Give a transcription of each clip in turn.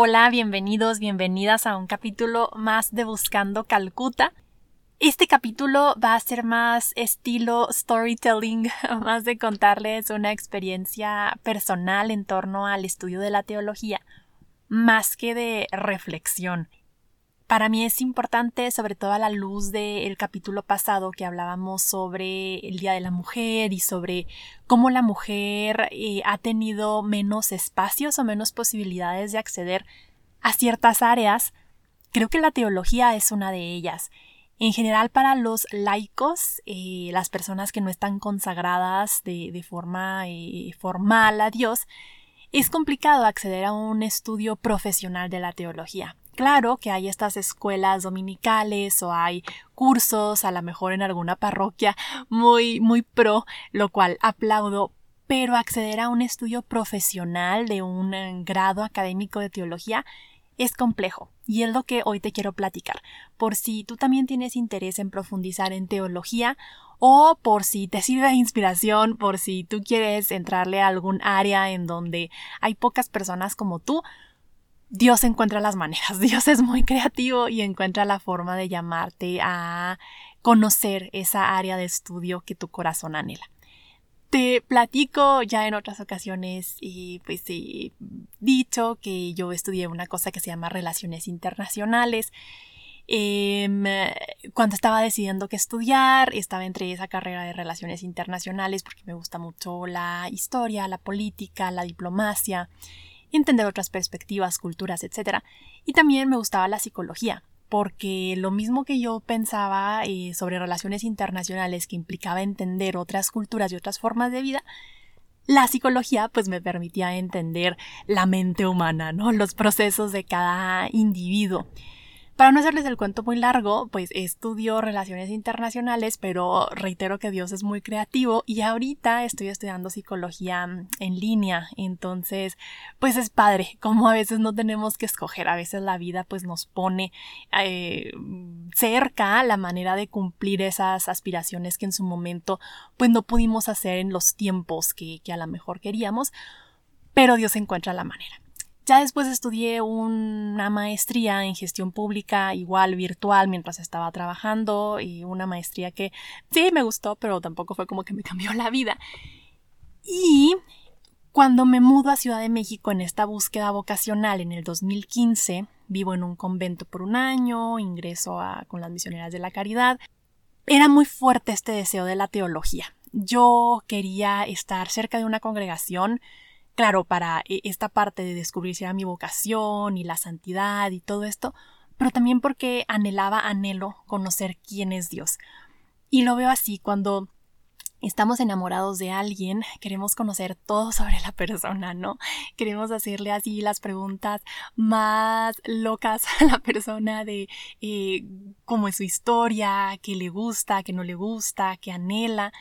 Hola, bienvenidos, bienvenidas a un capítulo más de Buscando Calcuta. Este capítulo va a ser más estilo storytelling, más de contarles una experiencia personal en torno al estudio de la teología, más que de reflexión. Para mí es importante, sobre todo a la luz del capítulo pasado que hablábamos sobre el Día de la Mujer y sobre cómo la mujer eh, ha tenido menos espacios o menos posibilidades de acceder a ciertas áreas. Creo que la teología es una de ellas. En general, para los laicos, eh, las personas que no están consagradas de, forma eh, formal a Dios, es complicado acceder a un estudio profesional de la teología. Claro que hay estas escuelas dominicales o hay cursos, a lo mejor en alguna parroquia muy, muy pro, lo cual aplaudo, pero acceder a un estudio profesional de un eh, grado académico de teología es complejo y es lo que hoy te quiero platicar. Por si tú también tienes interés en profundizar en teología o por si te sirve de inspiración, por si tú quieres entrarle a algún área en donde hay pocas personas como tú, Dios encuentra las maneras, Dios es muy creativo y encuentra la forma de llamarte a conocer esa área de estudio que tu corazón anhela. Te platico ya en otras ocasiones y pues he dicho que yo estudié una cosa que se llama relaciones internacionales. Em, cuando estaba decidiendo qué estudiar, estaba entre esa carrera de relaciones internacionales porque me gusta mucho la historia, la política, la diplomacia entender otras perspectivas, culturas, etc. Y también me gustaba la psicología, porque lo mismo que yo pensaba eh, sobre relaciones internacionales que implicaba entender otras culturas y otras formas de vida, la psicología pues me permitía entender la mente humana, ¿no? Los procesos de cada individuo. Para no hacerles el cuento muy largo, pues estudio relaciones internacionales, pero reitero que Dios es muy creativo y ahorita estoy estudiando psicología mm, en línea, entonces pues es padre, como a veces no tenemos que escoger, a veces la vida pues nos pone eh, cerca la manera de cumplir esas aspiraciones que en su momento pues no pudimos hacer en los tiempos que, que a lo mejor queríamos, pero Dios encuentra la manera. Ya después estudié una maestría en gestión pública, igual virtual, mientras estaba trabajando, y una maestría que sí me gustó, pero tampoco fue como que me cambió la vida. Y cuando me mudo a Ciudad de México en esta búsqueda vocacional en el 2015, vivo en un convento por un año, ingreso con las misioneras de la caridad, era muy fuerte este deseo de la teología. Yo quería estar cerca de una congregación claro, para e, esta parte de descubrir si era mi vocación y la santidad y todo esto, pero también porque anhelaba, anhelo conocer quién es Dios. Y lo veo así, cuando estamos enamorados de alguien, queremos conocer todo sobre la persona, ¿no? Queremos hacerle así las preguntas más locas a la persona de eh, cómo es su historia, qué le gusta, qué no le gusta, qué anhela.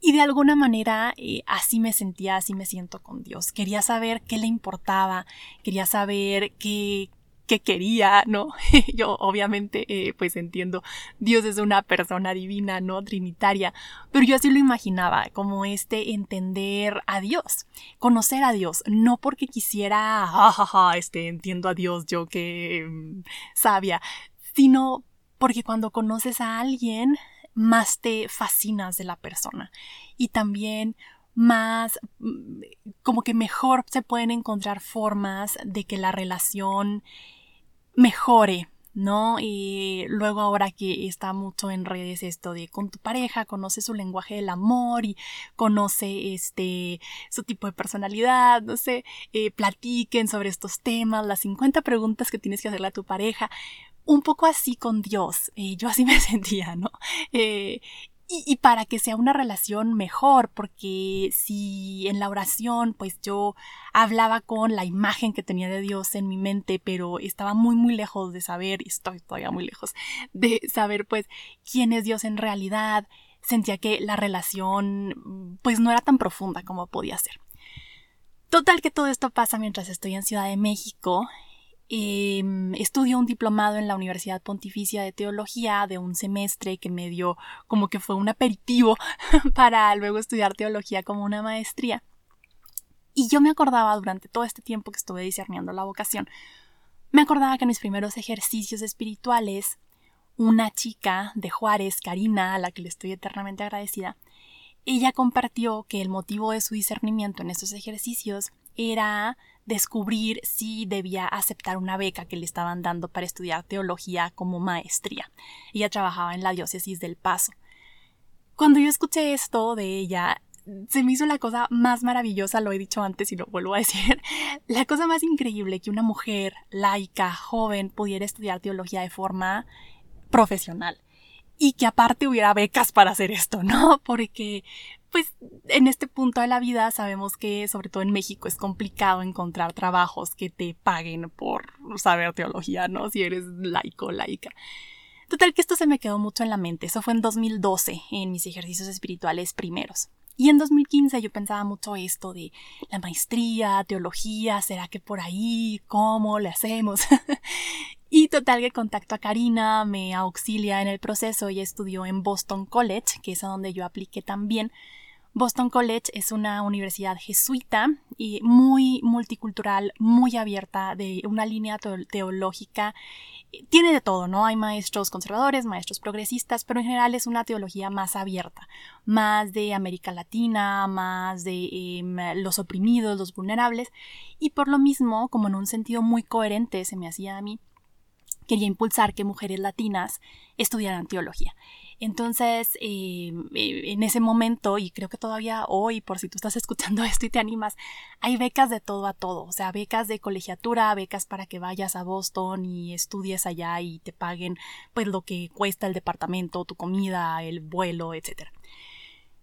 Y de alguna manera eh, así me sentía, así me siento con Dios. Quería saber qué le importaba, quería saber qué, qué quería, ¿no? Yo obviamente eh, pues entiendo, Dios es una persona divina, ¿no? Trinitaria, pero yo así lo imaginaba, como este entender a Dios, conocer a Dios, no porque quisiera, jajaja, este, entiendo a Dios, yo que mm, sabia, sino porque cuando conoces a alguien, más te fascinas de la persona y también más mm, como que mejor se pueden encontrar formas de que la relación mejore, ¿no? Y luego ahora que está mucho en redes esto de con tu pareja, conoce su lenguaje del amor y conoce este su tipo de personalidad, no sé, eh, platiquen sobre estos temas, las 50 preguntas que tienes que hacerle a tu pareja un poco así con Dios. Eh, yo así me sentía, ¿no? Eh, y, para que sea una relación mejor, porque si en la oración pues yo hablaba con la imagen que tenía de Dios en mi mente, pero estaba muy muy lejos de saber, y estoy todavía muy lejos, de saber pues quién es Dios en realidad, sentía que la relación pues no era tan profunda como podía ser. Total que todo esto pasa mientras estoy en Ciudad de México Em, estudió un diplomado en la Universidad Pontificia de Teología de un semestre que me dio como que fue un aperitivo para luego estudiar teología como una maestría. Y yo me acordaba durante todo este tiempo que estuve discerniendo la vocación, me acordaba que en mis primeros ejercicios espirituales, una chica de Juárez, Karina, a la que le estoy eternamente agradecida, ella compartió que el motivo de su discernimiento en estos ejercicios era descubrir si debía aceptar una beca que le estaban dando para estudiar teología como maestría. Ella trabajaba en la diócesis del Paso. Cuando yo escuché esto de ella, se me hizo la cosa más maravillosa, lo he dicho antes y lo vuelvo a decir, la cosa más increíble que una mujer laica, joven, pudiera estudiar teología de forma profesional y que aparte hubiera becas para hacer esto, ¿no? Porque pues en este punto de la vida sabemos que sobre todo en México es complicado encontrar trabajos que te paguen por saber teología, ¿no? Si eres laico, laica. Total que esto se me quedó mucho en la mente. Eso fue en 2012, en mis ejercicios espirituales primeros. Y en 2015 yo pensaba mucho esto de la maestría, teología, ¿será que por ahí? ¿Cómo le hacemos? y total que contacto a Karina, me auxilia en el proceso y estudió en Boston College, que es a donde yo apliqué también. Boston College es una universidad jesuita y muy multicultural, muy abierta, de una línea teológica tiene de todo, ¿no? Hay maestros conservadores, maestros progresistas, pero en general es una teología más abierta, más de América Latina, más de em, los oprimidos, los vulnerables, y por lo mismo, como en un sentido muy coherente se me hacía a mí, quería impulsar que mujeres latinas estudiaran teología. Entonces, eh, eh, en ese momento, y creo que todavía hoy, por si tú estás escuchando esto y te animas, hay becas de todo a todo, o sea, becas de colegiatura, becas para que vayas a Boston y estudies allá y te paguen pues lo que cuesta el departamento, tu comida, el vuelo, etc.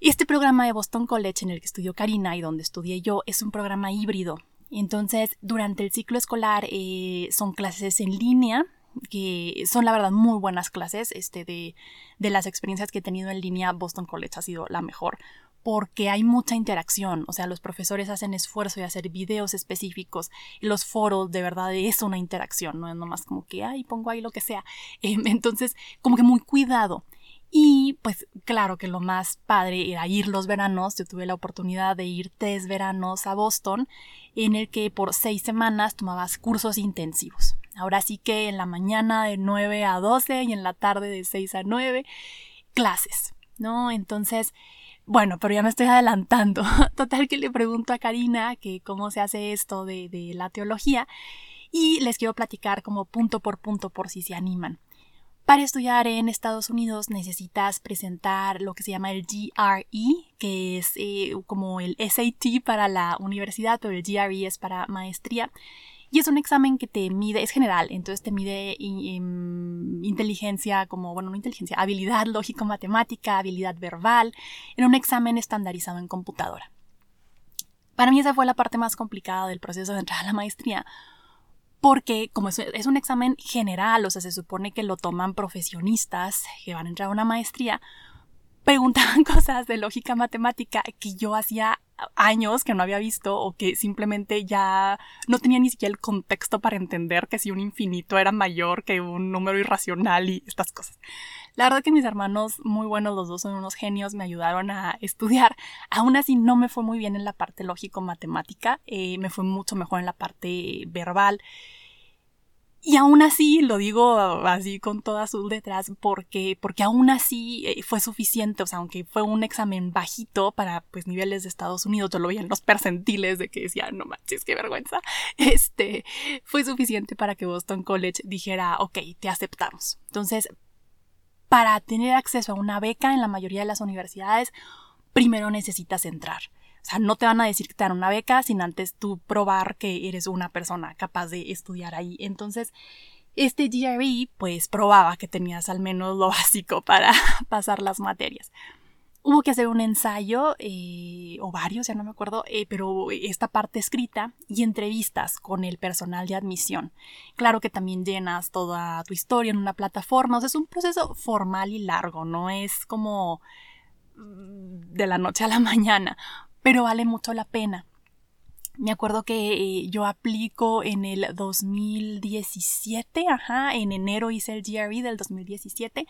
Y este programa de Boston College en el que estudió Karina y donde estudié yo es un programa híbrido. Entonces, durante el ciclo escolar eh, son clases en línea, que son la verdad muy buenas clases. Este, de, de las experiencias que he tenido en línea, Boston College ha sido la mejor porque hay mucha interacción, o sea, los profesores hacen esfuerzo de hacer videos específicos los foros de verdad es una interacción, no es nomás como que, ay, pongo ahí lo que sea. Em, entonces, como que muy cuidado. Y pues claro que lo más padre era ir los veranos. Yo tuve la oportunidad de ir tres veranos a Boston en el que por seis semanas tomabas cursos intensivos. Ahora sí que en la mañana de 9 a 12 y en la tarde de 6 a 9 clases, ¿no? Entonces, bueno, pero ya me estoy adelantando. Total que le pregunto a Karina que cómo se hace esto de, la teología y les quiero platicar como punto por punto por si se animan. Para estudiar en Estados Unidos necesitas presentar lo que se llama el GRE, que es eh, como el SAT para la universidad, pero el GRE es para maestría. Y es un examen que te mide, es general, entonces te mide inteligencia, como, bueno, no inteligencia, habilidad lógico-matemática, habilidad verbal, en un examen estandarizado en computadora. Para mí esa fue la parte más complicada del proceso de entrar a la maestría, porque como es, es, un examen general, o sea, se supone que lo toman profesionistas que van a entrar a una maestría, preguntaban cosas de lógica matemática que yo hacía años que no había visto o que simplemente ya no tenía ni siquiera el contexto para entender que si un infinito era mayor que un número irracional y estas cosas. La verdad que mis hermanos, muy buenos, los dos son unos genios, me ayudaron a estudiar. Aún así no me fue muy bien en la parte lógico-matemática, eh, me fue mucho mejor en la parte verbal. Y aún así, lo digo así con todas sus letras, porque, porque aún así eh, fue suficiente, o sea, aunque fue un examen bajito para pues niveles de Estados Unidos, yo lo vi en los percentiles de que decía, no manches, qué vergüenza, este, fue suficiente para que Boston College dijera, ok, te aceptamos. Entonces, para tener acceso a una beca en la mayoría de las universidades, primero necesitas entrar. O sea, no te van a decir que te dan una beca sin antes tú probar que eres una persona capaz de estudiar ahí. Entonces, este GRE pues probaba que tenías al menos lo básico para pasar las materias. Hubo que hacer un ensayo, eh, o varios, ya no me acuerdo, eh, pero esta parte escrita y entrevistas con el personal de admisión. Claro que también llenas toda tu historia en una plataforma, o sea, es un proceso formal y largo, no es como mm, de la noche a la mañana, pero vale mucho la pena. Me acuerdo que eh, yo aplico en el 2017, ajá, en enero hice el GRE del 2017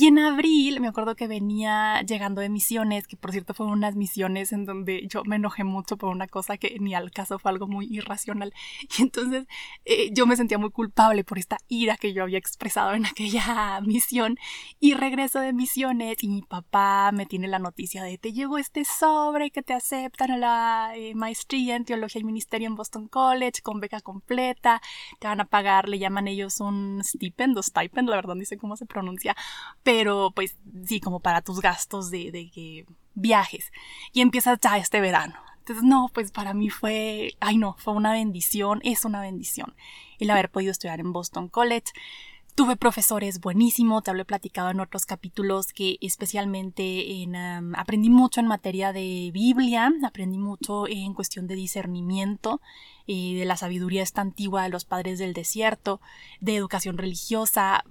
Y en abril me acuerdo que venía llegando de misiones, que por cierto fueron unas misiones en donde yo me enojé mucho por una cosa que ni al caso fue algo muy irracional. Y entonces eh, yo me sentía muy culpable por esta ira que yo había expresado en aquella misión. Y regreso de misiones y mi papá me tiene la noticia de te llegó este sobre que te aceptan a la eh, maestría en teología y ministerio en Boston College con beca completa. Te van a pagar, le llaman ellos un stipend o stipend, la verdad no sé cómo se pronuncia pero pues sí, como para tus gastos de, de, viajes. Y empiezas ya este verano. Entonces, no, pues para mí fue, ay no, fue una bendición, es una bendición el haber podido estudiar en Boston College. Tuve profesores buenísimos, te lo he platicado en otros capítulos que especialmente en, aprendí mucho en materia de Biblia, aprendí mucho en cuestión de discernimiento, eh, de la sabiduría esta antigua de los padres del desierto, de educación religiosa,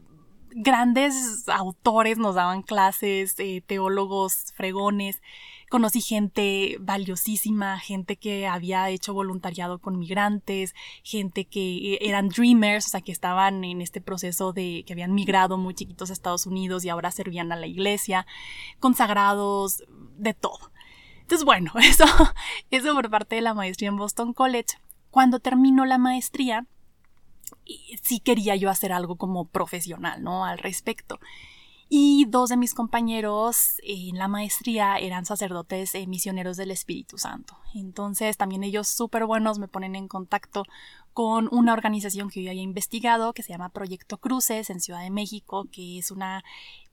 grandes autores nos daban clases, eh, teólogos fregones. Conocí gente valiosísima, gente que había hecho voluntariado con migrantes, gente que eh, eran dreamers, o sea, que estaban en este proceso de que habían migrado muy chiquitos a Estados Unidos y ahora servían a la iglesia, consagrados, de todo. Entonces, bueno, eso, eso por parte de la maestría en Boston College. Cuando terminó la maestría, sí quería yo hacer algo como profesional, ¿no? Al respecto. Y dos de mis compañeros en la maestría eran sacerdotes eh, misioneros del Espíritu Santo. Entonces también ellos súper buenos me ponen en contacto con una organización que yo había investigado que se llama Proyecto Cruces en Ciudad de México, que es una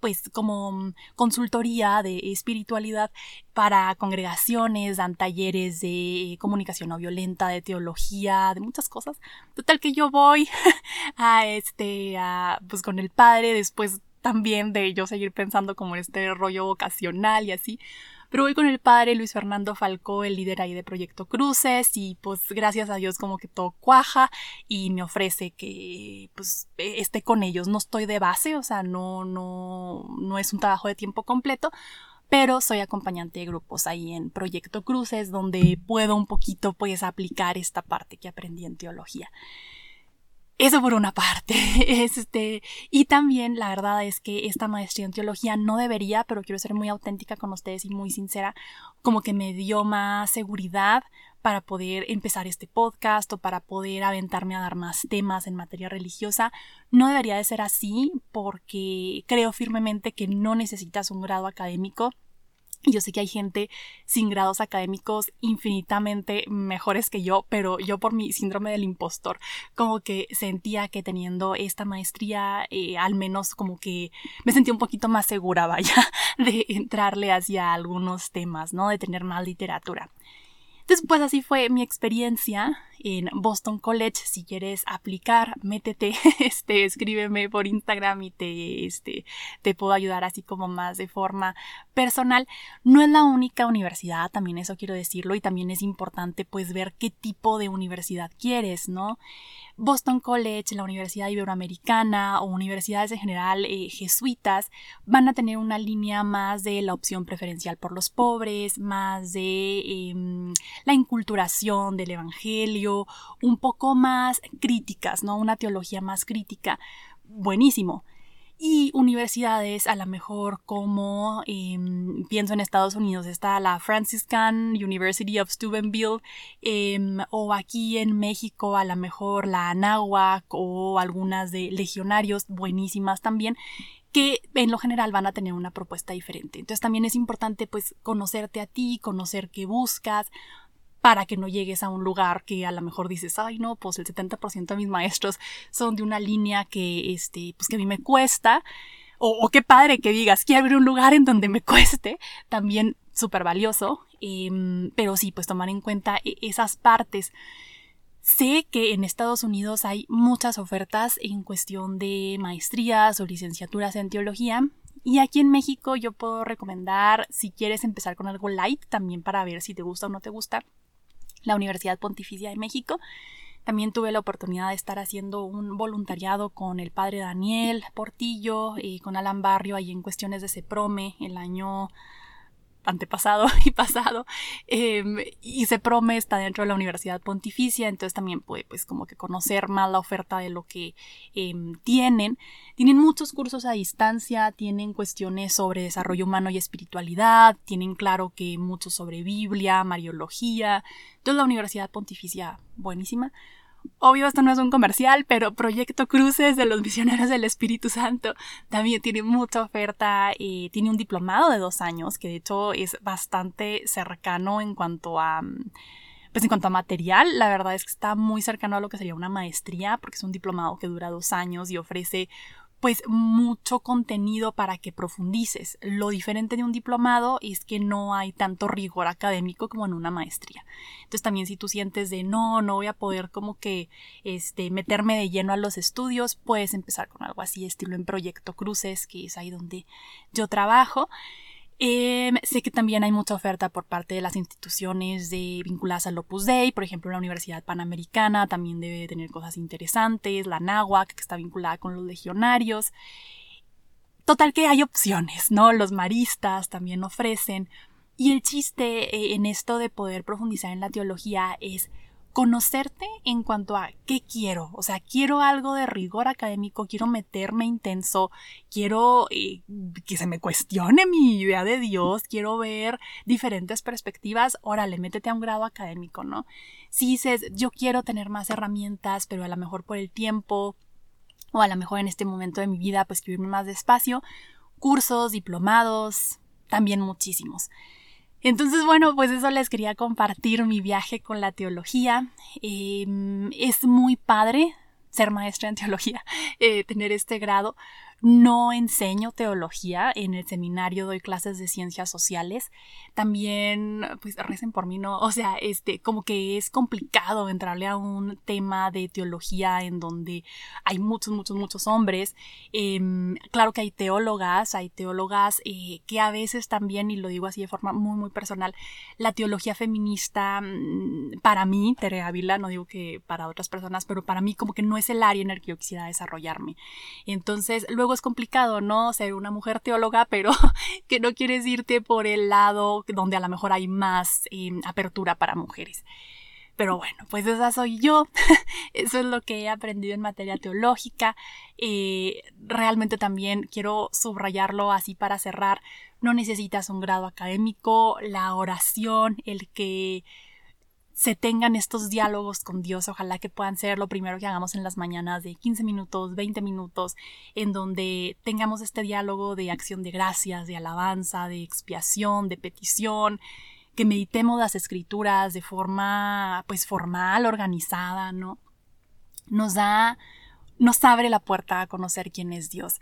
pues como mm, consultoría de espiritualidad para congregaciones, dan talleres de comunicación no violenta, de teología, de muchas cosas. Total que yo voy a este, a, pues con el padre, después también de yo seguir pensando como este rollo vocacional y así. Pero voy con el padre Luis Fernando Falcó, el líder ahí de Proyecto Cruces, y pues gracias a Dios como que todo cuaja y me ofrece que pues e, esté con ellos. No estoy de base, o sea, no, no, no es un trabajo de tiempo completo, pero soy acompañante de grupos ahí en Proyecto Cruces, donde puedo un poquito pues aplicar esta parte que aprendí en teología. Eso por una parte. Este, y también la verdad es que esta maestría en teología no debería, pero quiero ser muy auténtica con ustedes y muy sincera, como que me dio más seguridad para poder empezar este podcast o para poder aventarme a dar más temas en materia religiosa. No debería de ser así porque creo firmemente que no necesitas un grado académico yo sé que hay gente sin grados académicos infinitamente mejores que yo, pero yo por mi síndrome del impostor, como que sentía que teniendo esta maestría, eh, al menos como que me sentía un poquito más segura, vaya, de entrarle hacia algunos temas, ¿no? De tener más literatura. Después así fue mi experiencia en Boston College. Si quieres aplicar, métete, este, escríbeme por Instagram y te, este, te puedo ayudar así como más de forma personal. No es la única universidad, también eso quiero decirlo, y también es importante pues ver qué tipo de universidad quieres, ¿no? Boston College, la Universidad Iberoamericana o universidades en general eh, jesuitas van a tener una línea más de la opción preferencial por los pobres, más de em, la inculturación del Evangelio, un poco más críticas, ¿no? Una teología más crítica. Buenísimo y universidades a lo mejor como em, pienso en Estados Unidos está la Franciscan University of Steubenville em, o aquí en México a lo mejor la Anáhuac o algunas de legionarios buenísimas también que en lo general van a tener una propuesta diferente. Entonces también es importante pues conocerte a ti, conocer qué buscas, para que no llegues a un lugar que a lo mejor dices, ay no, pues el 70% de mis maestros son de una línea que, este, pues que a mí me cuesta, o, qué padre que digas, quiero abrir un lugar en donde me cueste, también súper valioso, em, pero sí, pues tomar en cuenta e, esas partes. Sé que en Estados Unidos hay muchas ofertas en cuestión de maestrías o licenciaturas en teología. Y aquí en México yo puedo recomendar, si quieres empezar con algo light, también para ver si te gusta o no te gusta, la Universidad Pontificia de México. También tuve la oportunidad de estar haciendo un voluntariado con el padre Daniel Portillo y con Alan Barrio ahí en cuestiones de CEPROME el año antepasado y pasado, em, y se prome está dentro de la Universidad Pontificia, entonces también puede pues como que conocer más la oferta de lo que em, tienen. Tienen muchos cursos a distancia, tienen cuestiones sobre desarrollo humano y espiritualidad, tienen claro que mucho sobre Biblia, Mariología, entonces la Universidad Pontificia, buenísima. Obvio, esto no es un comercial, pero Proyecto Cruces de los Misioneros del Espíritu Santo también tiene mucha oferta. y tiene un diplomado de dos años, que de hecho es bastante cercano en cuanto a. Pues en cuanto a material, la verdad es que está muy cercano a lo que sería una maestría, porque es un diplomado que dura dos años y ofrece pues mucho contenido para que profundices. Lo diferente de un diplomado es que no hay tanto rigor académico como en una maestría. Entonces también si tú sientes de no, no voy a poder como que este meterme de lleno a los estudios, puedes empezar con algo así estilo en Proyecto Cruces, que es ahí donde yo trabajo. Em, sé que también hay mucha oferta por parte de las instituciones de, vinculadas al Opus Dei, por ejemplo, la Universidad Panamericana también debe tener cosas interesantes, la NAWAC, que está vinculada con los legionarios. Total que hay opciones, ¿no? Los maristas también ofrecen. Y el chiste eh, en esto de poder profundizar en la teología es conocerte en cuanto a qué quiero. O sea, quiero algo de rigor académico, quiero meterme intenso, quiero eh, que se me cuestione mi idea de Dios, quiero ver diferentes perspectivas. Órale, métete a un grado académico, ¿no? Si dices, yo quiero tener más herramientas, pero a lo mejor por el tiempo o a lo mejor en este momento de mi vida, pues quiero irme más despacio, cursos, diplomados, también muchísimos. Entonces, bueno, pues eso les quería compartir mi viaje con la teología. Em, es muy padre ser maestra en teología, eh, tener este grado. No enseño teología, en el seminario doy clases de ciencias sociales. También, pues recen por mí, ¿no? O sea, este, como que es complicado entrarle a un tema de teología en donde hay muchos, muchos, muchos hombres. Em, claro que hay teólogas, hay teólogas eh, que a veces también, y lo digo así de forma muy, muy personal, la teología feminista, mm, para mí, Tere Ávila, no digo que para otras personas, pero para mí como que no es el área en el que yo quisiera desarrollarme. Entonces, luego es complicado, ¿no? Ser una mujer teóloga, pero que no quieres irte por el lado donde a lo mejor hay más em, apertura para mujeres. Pero bueno, pues esa soy yo. Eso es lo que he aprendido en materia teológica. Eh, realmente también quiero subrayarlo así para cerrar. No necesitas un grado académico, la oración, el que se tengan estos diálogos con Dios. Ojalá que puedan ser lo primero que hagamos en las mañanas de 15 minutos, 20 minutos, en donde tengamos este diálogo de acción de gracias, de alabanza, de expiación, de petición, que meditemos las escrituras de forma pues formal, organizada, ¿no? Nos da, nos abre la puerta a conocer quién es Dios.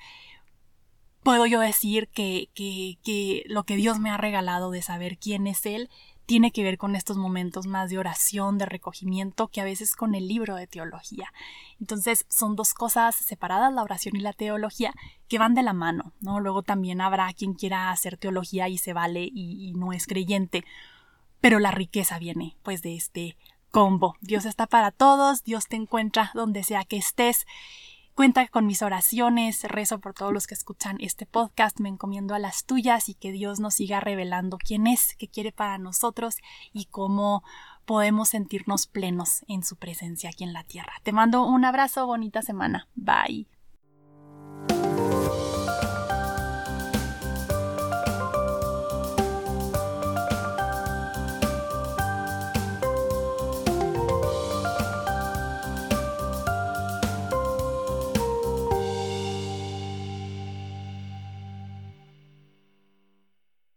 Puedo yo decir que, que, que lo que Dios me ha regalado de saber quién es Él tiene que ver con estos momentos más de oración, de recogimiento, que a veces con el libro de teología. Entonces son dos cosas separadas, la oración y la teología, que van de la mano, ¿no? Luego también habrá quien quiera hacer teología y se vale y, y no es creyente, pero la riqueza viene pues de este combo. Dios está para todos, Dios te encuentra donde sea que estés Cuenta con mis oraciones, rezo por todos los que escuchan este podcast, me encomiendo a las tuyas y que Dios nos siga revelando quién es, qué quiere para nosotros y cómo podemos sentirnos plenos en su presencia aquí en la tierra. Te mando un abrazo, bonita semana. Bye.